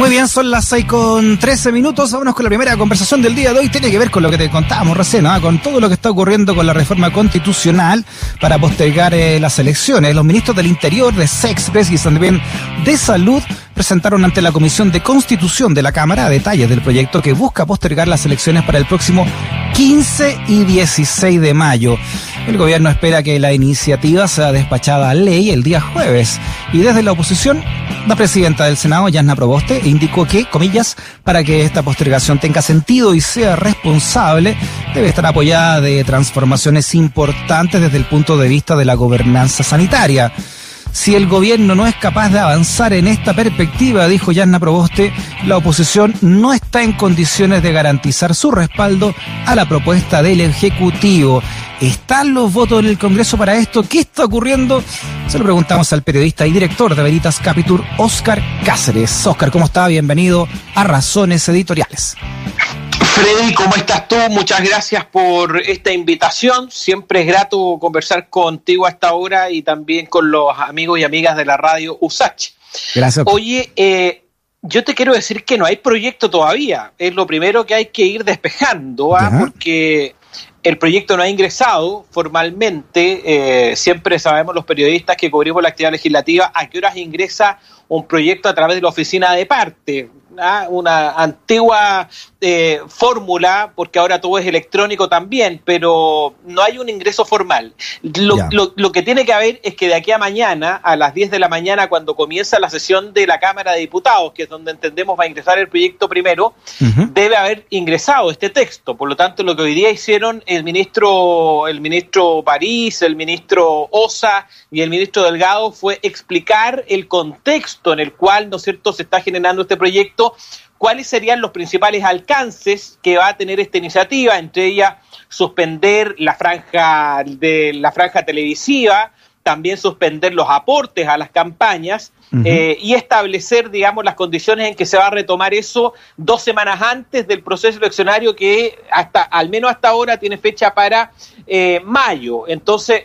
Muy bien, son las 6 con 13 minutos. Vámonos con la primera conversación del día de hoy. Tiene que ver con lo que te contábamos recién, ¿ah? con todo lo que está ocurriendo con la reforma constitucional para postergar eh, las elecciones. Los ministros del Interior, de Sexpress y también de Salud presentaron ante la Comisión de Constitución de la Cámara detalles del proyecto que busca postergar las elecciones para el próximo 15 y 16 de mayo. El gobierno espera que la iniciativa sea despachada a ley el día jueves y desde la oposición, la presidenta del Senado, Yasna Proboste, indicó que, comillas, para que esta postergación tenga sentido y sea responsable, debe estar apoyada de transformaciones importantes desde el punto de vista de la gobernanza sanitaria. Si el gobierno no es capaz de avanzar en esta perspectiva, dijo Yanna Proboste, la oposición no está en condiciones de garantizar su respaldo a la propuesta del Ejecutivo. ¿Están los votos en el Congreso para esto? ¿Qué está ocurriendo? Se lo preguntamos al periodista y director de Veritas Capitur, Oscar Cáceres. Oscar, ¿cómo está? Bienvenido a Razones Editoriales. Freddy, ¿cómo estás tú? Muchas gracias por esta invitación. Siempre es grato conversar contigo a esta hora y también con los amigos y amigas de la radio USACH. Gracias. Oye, eh, yo te quiero decir que no hay proyecto todavía. Es lo primero que hay que ir despejando, ¿ah? porque el proyecto no ha ingresado formalmente. Eh, siempre sabemos los periodistas que cubrimos la actividad legislativa a qué horas ingresa un proyecto a través de la oficina de parte. ¿Ah? una antigua eh, fórmula, porque ahora todo es electrónico también, pero no hay un ingreso formal. Lo, que tiene que haber es que de aquí a mañana, a las 10 de la mañana, cuando comienza la sesión de la Cámara de Diputados, que es donde entendemos va a ingresar el proyecto primero, debe haber ingresado este texto. Por lo tanto, lo que hoy día hicieron el ministro, el ministro París, el ministro Osa y el ministro Delgado fue explicar el contexto en el cual, ¿no es cierto?, se está generando este proyecto cuáles serían los principales alcances que va a tener esta iniciativa, entre ellas suspender la franja de la franja televisiva, también suspender los aportes a las campañas eh, y establecer, digamos, las condiciones en que se va a retomar eso dos semanas antes del proceso eleccionario que hasta, al menos hasta ahora, tiene fecha para eh, mayo. Entonces,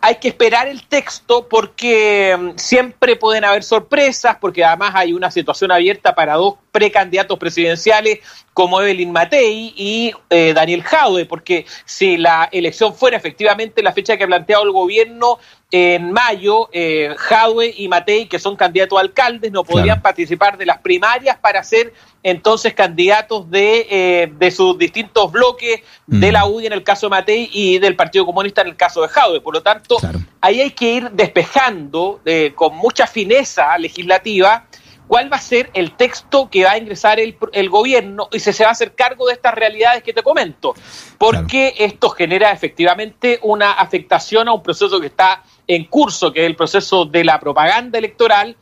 hay que esperar el texto porque mm, siempre pueden haber sorpresas, porque además hay una situación abierta para dos precandidatos presidenciales como Evelyn Matei y eh, Daniel Jaude, porque si la elección fuera efectivamente la fecha que ha planteado el gobierno en mayo, eh, Jadwe y Matei, que son candidatos a alcaldes, no podrían participar de las primarias para ser entonces candidatos de, eh, de sus distintos bloques, de la UDI en el caso de Matei y del Partido Comunista en el caso de Jadwe. Por lo tanto, ahí hay que ir despejando eh, con mucha fineza legislativa cuál va a ser el texto que va a ingresar el, el gobierno y si se va a hacer cargo de estas realidades que te comento, porque esto genera efectivamente una afectación a un proceso que está en curso, que es el proceso de la propaganda electoral,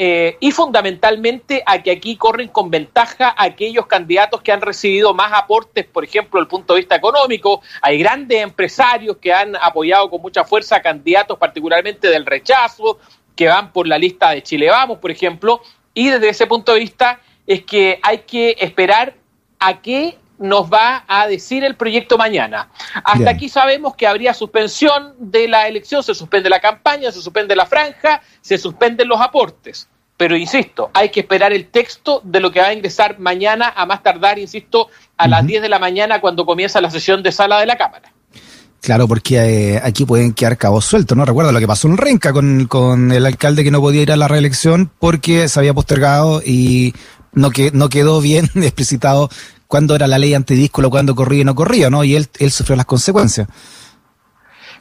eh, y fundamentalmente a que aquí corren con ventaja aquellos candidatos que han recibido más aportes, por ejemplo, desde el punto de vista económico. Hay grandes empresarios que han apoyado con mucha fuerza a candidatos particularmente del rechazo, que van por la lista de Chile Vamos, por ejemplo, y desde ese punto de vista es que hay que esperar a qué nos va a decir el proyecto mañana. Hasta aquí sabemos que habría suspensión de la elección, se suspende la campaña, se suspende la franja, se suspenden los aportes. Pero insisto, hay que esperar el texto de lo que va a ingresar mañana, a más tardar, insisto, a las 10 de la mañana cuando comienza la sesión de sala de la Cámara. Claro, porque eh, aquí pueden quedar cabos sueltos, ¿no? Recuerda lo que pasó en Renca con, con el alcalde que no podía ir a la reelección porque se había postergado y no, que, no quedó bien explicitado cuándo era la ley antidíscolo, cuándo corría y no corría, ¿no? Y él, él sufrió las consecuencias.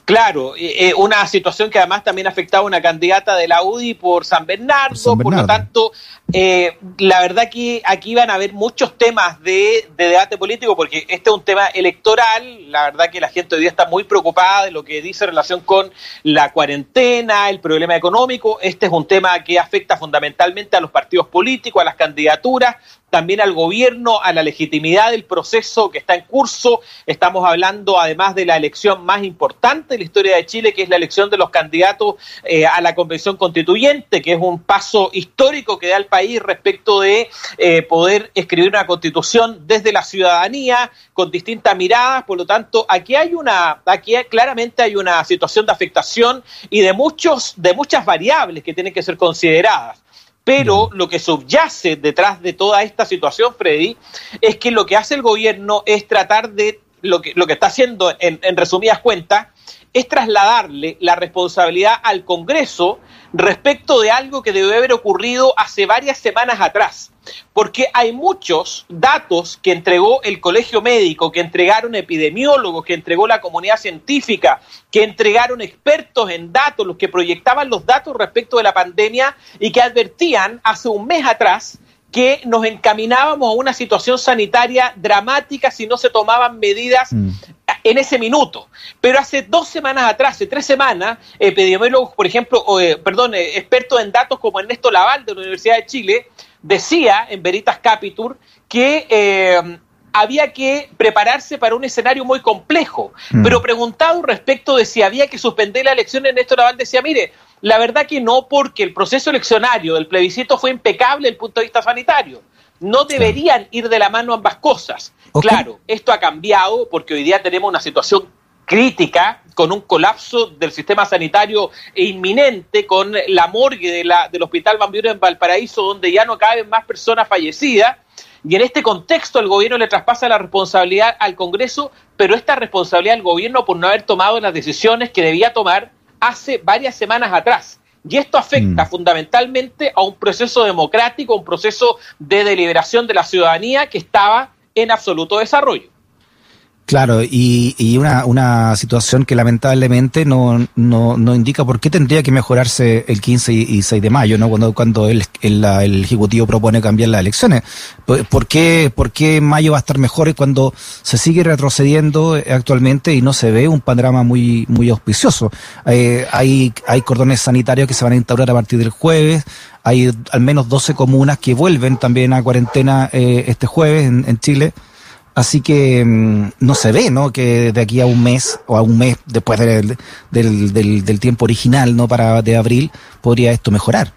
Claro, eh, una situación que además también afectaba a una candidata de la UDI por San Bernardo, por, lo tanto, eh, la verdad que aquí van a haber muchos temas de, debate político, porque este es un tema electoral, la verdad que la gente hoy día está muy preocupada de lo que dice en relación con la cuarentena, el problema económico, este es un tema que afecta fundamentalmente a los partidos políticos, a las candidaturas, también al gobierno, a la legitimidad del proceso que está en curso. Estamos hablando además de la elección más importante de la historia de Chile, que es la elección de los candidatos eh, a la convención constituyente, que es un paso histórico que da el país respecto de eh, poder escribir una constitución desde la ciudadanía con distintas miradas. Por lo tanto, aquí hay una, aquí claramente hay una situación de afectación y de muchos, de muchas variables que tienen que ser consideradas. Pero lo que subyace detrás de toda esta situación, Freddy, es que lo que hace el gobierno es tratar de, lo que, lo que está haciendo en, en resumidas cuentas, es trasladarle la responsabilidad al Congreso respecto de algo que debe haber ocurrido hace varias semanas atrás. Porque hay muchos datos que entregó el colegio médico, que entregaron epidemiólogos, que entregó la comunidad científica, que entregaron expertos en datos, los que proyectaban los datos respecto de la pandemia y que advertían hace un mes atrás que nos encaminábamos a una situación sanitaria dramática si no se tomaban medidas mm. En ese minuto. Pero hace dos semanas atrás, hace tres semanas, epidemiólogos, por ejemplo, eh, perdón, eh, expertos en datos como Ernesto Laval de la Universidad de Chile, decía en Veritas Capitur que eh, había que prepararse para un escenario muy complejo. Mm. Pero preguntado respecto de si había que suspender la elección, Ernesto Laval decía, mire, la verdad que no, porque el proceso eleccionario del plebiscito fue impecable desde el punto de vista sanitario. No deberían ir de la mano ambas cosas. Claro, esto ha cambiado porque hoy día tenemos una situación crítica, con un colapso del sistema sanitario inminente, con la morgue de la, del Hospital Van en Valparaíso, donde ya no caben más personas fallecidas. Y en este contexto el gobierno le traspasa la responsabilidad al Congreso, pero esta responsabilidad al gobierno por no haber tomado las decisiones que debía tomar hace varias semanas atrás. Y esto afecta mm. fundamentalmente a un proceso democrático, un proceso de deliberación de la ciudadanía que estaba en absoluto desarrollo. Claro, y, y una, una situación que lamentablemente no, no, no indica por qué tendría que mejorarse el 15 y 6 de mayo, ¿no? Cuando, cuando el, el, el Ejecutivo propone cambiar las elecciones. ¿Por qué, ¿Por qué mayo va a estar mejor cuando se sigue retrocediendo actualmente y no se ve un panorama muy, muy auspicioso? Eh, hay, hay cordones sanitarios que se van a instaurar a partir del jueves, hay al menos 12 comunas que vuelven también a cuarentena eh, este jueves en, en Chile. Así que mm, no se ve, ¿no? Que de aquí a un mes o a un mes después del, del, del, tiempo original, ¿no? Para de abril, podría esto mejorar.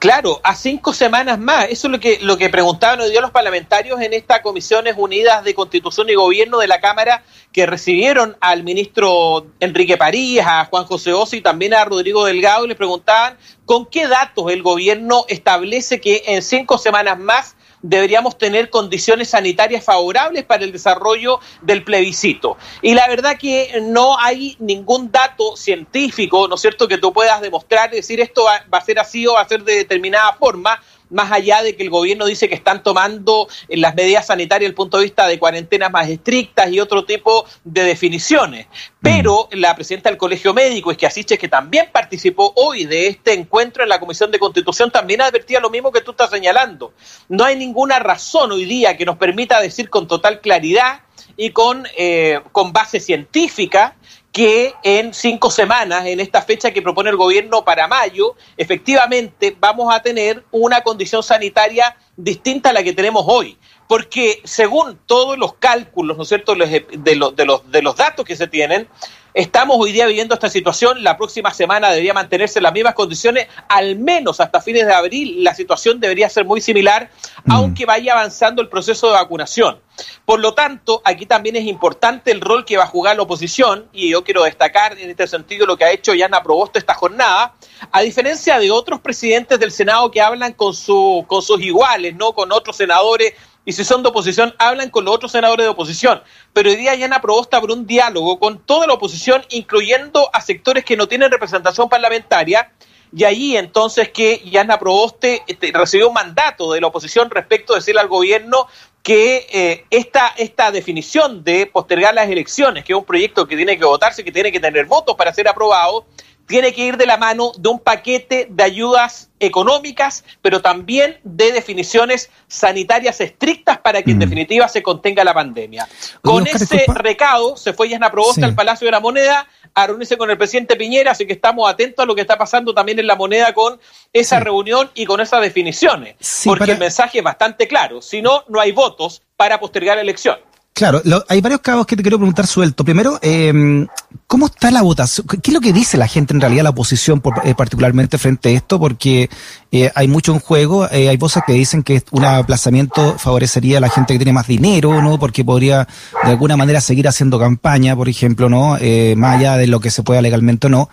Claro, a cinco semanas más. Eso es lo que, lo que preguntaban hoy día los parlamentarios en estas comisiones unidas de Constitución y Gobierno de la Cámara que recibieron al ministro Enrique París, a Juan José Osi y también a Rodrigo Delgado y les preguntaban con qué datos el gobierno establece que en cinco semanas más deberíamos tener condiciones sanitarias favorables para el desarrollo del plebiscito. Y la verdad que no hay ningún dato científico, ¿no es cierto?, que tú puedas demostrar, decir esto va, va a ser así o va a ser de determinada forma, más allá de que el gobierno dice que están tomando eh, las medidas sanitarias desde el punto de vista de cuarentenas más estrictas y otro tipo de definiciones. Pero mm. la presidenta del Colegio Médico, es que Asiche, que también participó hoy de este encuentro en la Comisión de Constitución, también advertía lo mismo que tú estás señalando. No hay ninguna razón hoy día que nos permita decir con total claridad y con, eh, con base científica que en cinco semanas, en esta fecha que propone el gobierno para mayo, efectivamente vamos a tener una condición sanitaria distinta a la que tenemos hoy. Porque según todos los cálculos, ¿no es cierto?, de los, de los, de los datos que se tienen, Estamos hoy día viviendo esta situación, la próxima semana debería mantenerse en las mismas condiciones, al menos hasta fines de abril la situación debería ser muy similar, mm. aunque vaya avanzando el proceso de vacunación. Por lo tanto, aquí también es importante el rol que va a jugar la oposición, y yo quiero destacar en este sentido lo que ha hecho Yana Probosto esta jornada, a diferencia de otros presidentes del Senado que hablan con, su, con sus iguales, no con otros senadores y si son de oposición, hablan con los otros senadores de oposición. Pero hoy día Yana Probosta por un diálogo con toda la oposición, incluyendo a sectores que no tienen representación parlamentaria, y ahí entonces que Yana Proboste este, recibió un mandato de la oposición respecto de decirle al gobierno que eh, esta, esta definición de postergar las elecciones, que es un proyecto que tiene que votarse, que tiene que tener votos para ser aprobado, tiene que ir de la mano de un paquete de ayudas económicas, pero también de definiciones sanitarias estrictas para que en mm. definitiva se contenga la pandemia. Con ese recado se fue Yasna Probosta al Palacio de la Moneda a reunirse con el presidente Piñera, así que estamos atentos a lo que está pasando también en la moneda con esa reunión y con esas definiciones, porque el mensaje es bastante claro, si no, no hay votos para postergar la elección. Claro, hay varios cabos que te quiero preguntar suelto. Primero, eh, ¿cómo está la votación? ¿Qué es lo que dice la gente en realidad, la oposición, eh, particularmente frente a esto? Porque eh, hay mucho en juego, eh, hay voces que dicen que un aplazamiento favorecería a la gente que tiene más dinero, ¿no? Porque podría de alguna manera seguir haciendo campaña, por ejemplo, ¿no? más allá de lo que se pueda legalmente o no.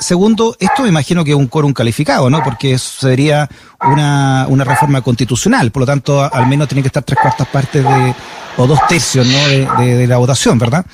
segundo, esto me imagino que es un quórum calificado, ¿no? Porque sería una, una reforma constitucional, por lo tanto, al menos tiene que estar tres cuartas partes de o dos tercios ¿no? de, la votación, ¿verdad?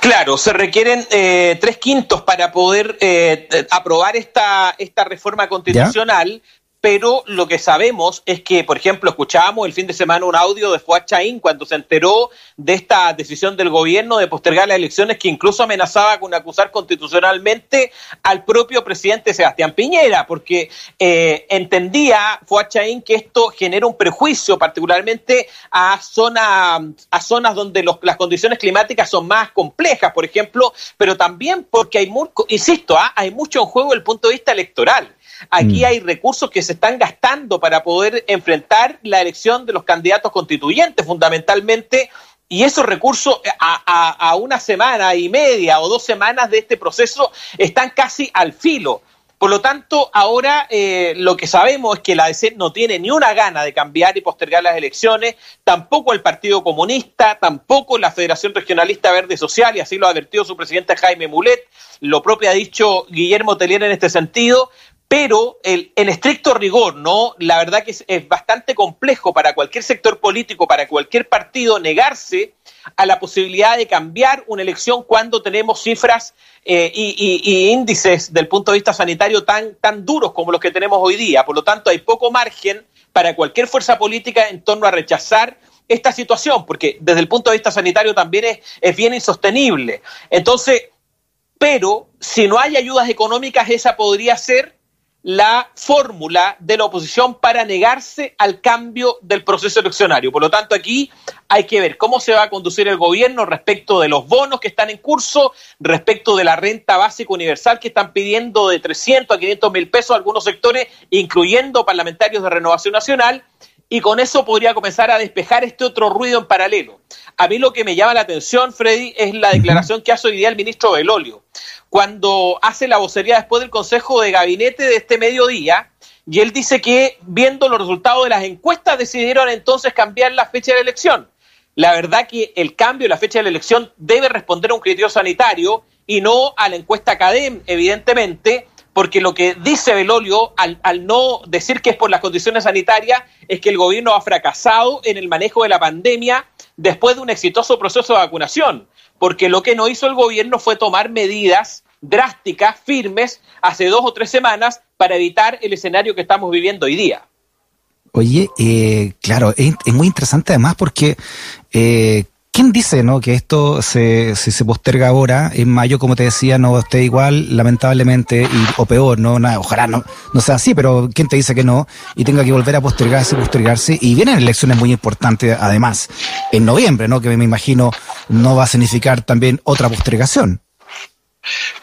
Claro, se requieren eh, tres quintos para poder eh, aprobar esta, esta reforma constitucional pero lo que sabemos es que, por ejemplo, escuchábamos el fin de semana un audio de Fuad Chaín cuando se enteró de esta decisión del gobierno de postergar las elecciones que incluso amenazaba con acusar constitucionalmente al propio presidente Sebastián Piñera, porque eh, entendía Fuad Chaín que esto genera un prejuicio particularmente a, zona, a zonas donde las condiciones climáticas son más complejas, por ejemplo, pero también porque hay, insisto, ¿ah? hay mucho en juego desde el punto de vista electoral. Aquí mm. hay recursos que se están gastando para poder enfrentar la elección de los candidatos constituyentes, fundamentalmente, y esos recursos eh, a, una semana y media o dos semanas de este proceso están casi al filo. Por lo tanto, ahora eh, lo que sabemos es que la DC no tiene ni una gana de cambiar y postergar las elecciones, tampoco el Partido Comunista, tampoco la Federación Regionalista Verde Social, y así lo ha advertido su presidente Jaime Mulet, lo propio ha dicho Guillermo Telier en este sentido, pero el, en estricto rigor, ¿no? La verdad que es, bastante complejo para cualquier sector político, para cualquier partido, negarse a la posibilidad de cambiar una elección cuando tenemos cifras eh, y, índices del punto de vista sanitario tan, tan duros como los que tenemos hoy día. Por lo tanto, hay poco margen para cualquier fuerza política en torno a rechazar esta situación, porque desde el punto de vista sanitario también es, es bien insostenible. Entonces, pero si no hay ayudas económicas, esa podría ser la fórmula de la oposición para negarse al cambio del proceso eleccionario. Por lo tanto, aquí hay que ver cómo se va a conducir el gobierno respecto de los bonos que están en curso, respecto de la renta básica universal que están pidiendo de 300 a 500 mil pesos algunos sectores, incluyendo parlamentarios de Renovación Nacional, y con eso podría comenzar a despejar este otro ruido en paralelo. A mí lo que me llama la atención, Freddy, es la declaración que hace hoy día el ministro Belolio cuando hace la vocería después del Consejo de Gabinete de este mediodía, y él dice que viendo los resultados de las encuestas decidieron entonces cambiar la fecha de la elección. La verdad que el cambio de la fecha de la elección debe responder a un criterio sanitario y no a la encuesta CADEM, evidentemente, porque lo que dice Belolio al, al, no decir que es por las condiciones sanitarias es que el gobierno ha fracasado en el manejo de la pandemia después de un exitoso proceso de vacunación porque lo que no hizo el gobierno fue tomar medidas drásticas, firmes, hace dos o tres semanas para evitar el escenario que estamos viviendo hoy día. Oye, eh, claro, es, muy interesante además porque eh, ¿Quién dice no que esto se, si se posterga ahora, en mayo, como te decía, no esté igual, lamentablemente, o peor, no, ojalá no, no sea así, pero ¿quién te dice que no? Y tenga que volver a postergarse, postergarse, y vienen elecciones muy importantes, además, en noviembre, ¿no? Que me imagino no va a significar también otra postergación.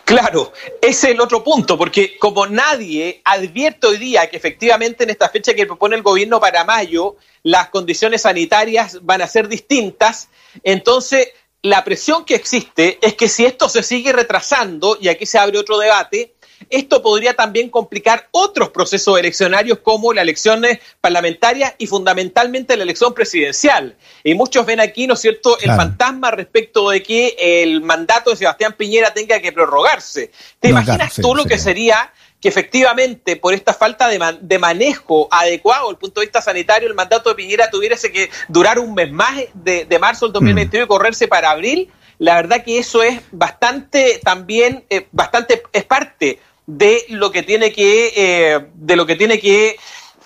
Claro, ese es el otro punto, porque como nadie advierte hoy día que efectivamente en esta fecha que propone el gobierno para mayo, las condiciones sanitarias van a ser distintas, entonces, la presión que existe es que si esto se sigue retrasando, y aquí se abre otro debate, esto podría también complicar otros procesos eleccionarios como las elecciones parlamentarias y fundamentalmente la elección presidencial. Y muchos ven aquí, ¿no es cierto?, el fantasma respecto de que el mandato de Sebastián Piñera tenga que prorrogarse. ¿Te imaginas tú lo que sería que efectivamente por esta falta de, manejo adecuado desde el punto de vista sanitario el mandato de Piñera tuviese que durar un mes más de, marzo del 2021 y correrse para abril, la verdad que eso es bastante también, eh, bastante, es parte de lo que tiene que, eh, de lo que tiene que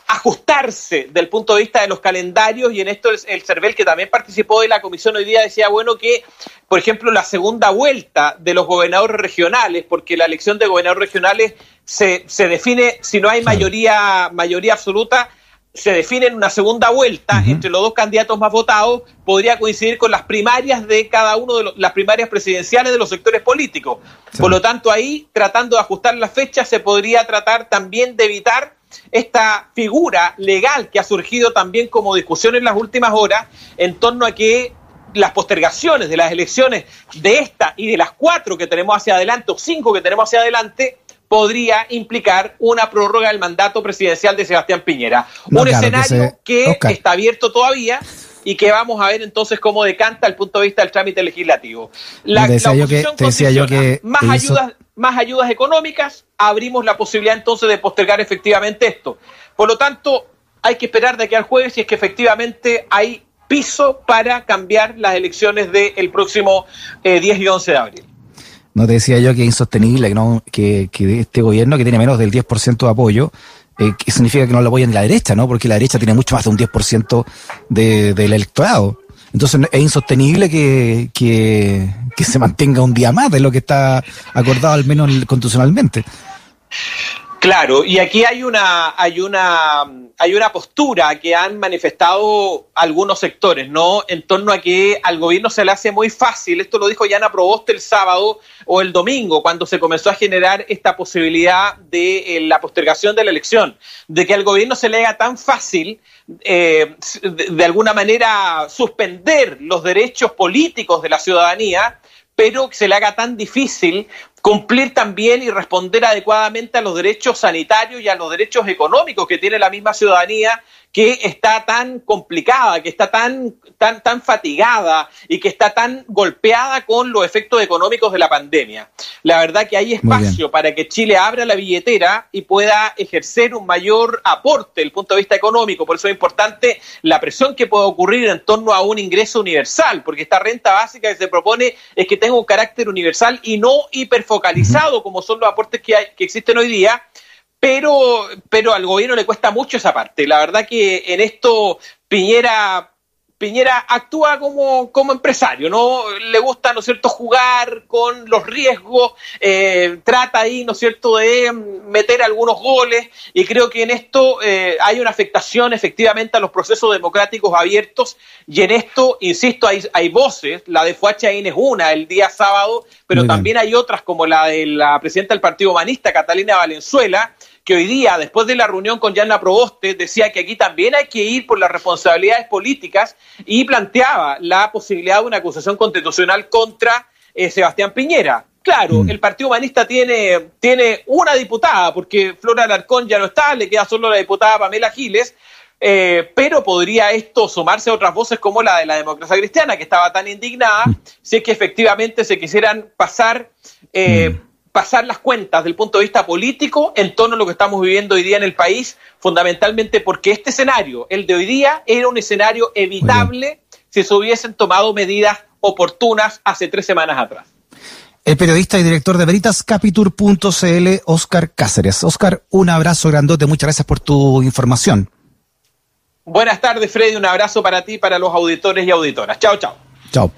ajustarse del punto de vista de los calendarios y en esto el, el CERVEL que también participó de la comisión hoy día decía, bueno, que por ejemplo la segunda vuelta de los gobernadores regionales, porque la elección de gobernadores regionales se, se define, si no hay mayoría, mayoría absoluta, se define en una segunda vuelta entre los dos candidatos más votados, podría coincidir con las primarias de cada uno de las primarias presidenciales de los sectores políticos. Por lo tanto, ahí, tratando de ajustar las fechas, se podría tratar también de evitar esta figura legal que ha surgido también como discusión en las últimas horas en torno a que las postergaciones de las elecciones de esta y de las cuatro que tenemos hacia adelante o cinco que tenemos hacia adelante podría implicar una prórroga del mandato presidencial de Sebastián Piñera. un escenario que, está abierto todavía y que vamos a ver entonces cómo decanta el punto de vista del trámite legislativo. La, oposición te decía yo que más ayudas, más ayudas económicas, abrimos la posibilidad entonces de postergar efectivamente esto. Por lo tanto, hay que esperar de aquí al jueves si es que efectivamente hay piso para cambiar las elecciones del próximo 10 eh, y 11 de abril. No te decía yo que es insostenible que, que, este gobierno, que tiene menos del 10% de apoyo, eh, que significa que no lo apoyan la derecha, ¿no? Porque la derecha tiene mucho más de un 10% de, del electorado. Entonces es insostenible que, que, se mantenga un día más de lo que está acordado al menos constitucionalmente. Claro, y aquí hay una, hay una, hay una postura que han manifestado algunos sectores, ¿no? En torno a que al gobierno se le hace muy fácil, esto lo dijo Yana Proboste el sábado o el domingo, cuando se comenzó a generar esta posibilidad de eh, la postergación de la elección, de que al gobierno se le haga tan fácil eh, de alguna manera suspender los derechos políticos de la ciudadanía pero que se le haga tan difícil cumplir también y responder adecuadamente a los derechos sanitarios y a los derechos económicos que tiene la misma ciudadanía que está tan complicada, que está tan, tan, tan fatigada y que está tan golpeada con los efectos económicos de la pandemia. La verdad que hay espacio para que Chile abra la billetera y pueda ejercer un mayor aporte desde el punto de vista económico. Por eso es importante la presión que puede ocurrir en torno a un ingreso universal, porque esta renta básica que se propone es que tenga un carácter universal y no hiperfocalizado como son los aportes que, hay, que existen hoy día pero, pero al gobierno le cuesta mucho esa parte. La verdad que en esto Piñera Piñera actúa como, como empresario, ¿no? Le gusta, ¿no es cierto?, jugar con los riesgos, eh, trata ahí, ¿no es cierto?, de meter algunos goles y creo que en esto eh, hay una afectación efectivamente a los procesos democráticos abiertos y en esto, insisto, hay, hay voces, la de Fuachain es una el día sábado, pero también hay otras como la de la presidenta del Partido Humanista, Catalina Valenzuela, que hoy día, después de la reunión con Yanna Proboste, decía que aquí también hay que ir por las responsabilidades políticas y planteaba la posibilidad de una acusación constitucional contra eh, Sebastián Piñera. Claro, mm. el Partido Humanista tiene, tiene una diputada, porque Flora Alarcón ya no está, le queda solo la diputada Pamela Giles, eh, pero podría esto sumarse a otras voces como la de la democracia cristiana, que estaba tan indignada, mm. si es que efectivamente se quisieran pasar eh, mm pasar las cuentas del punto de vista político en torno a lo que estamos viviendo hoy día en el país, fundamentalmente porque este escenario, el de hoy día, era un escenario evitable si se hubiesen tomado medidas oportunas hace tres semanas atrás. El periodista y director de veritascapitur.cl, Oscar Cáceres. Oscar, un abrazo grandote, muchas gracias por tu información. Buenas tardes, Freddy, un abrazo para ti, para los auditores y auditoras. Chao, chao. Chao.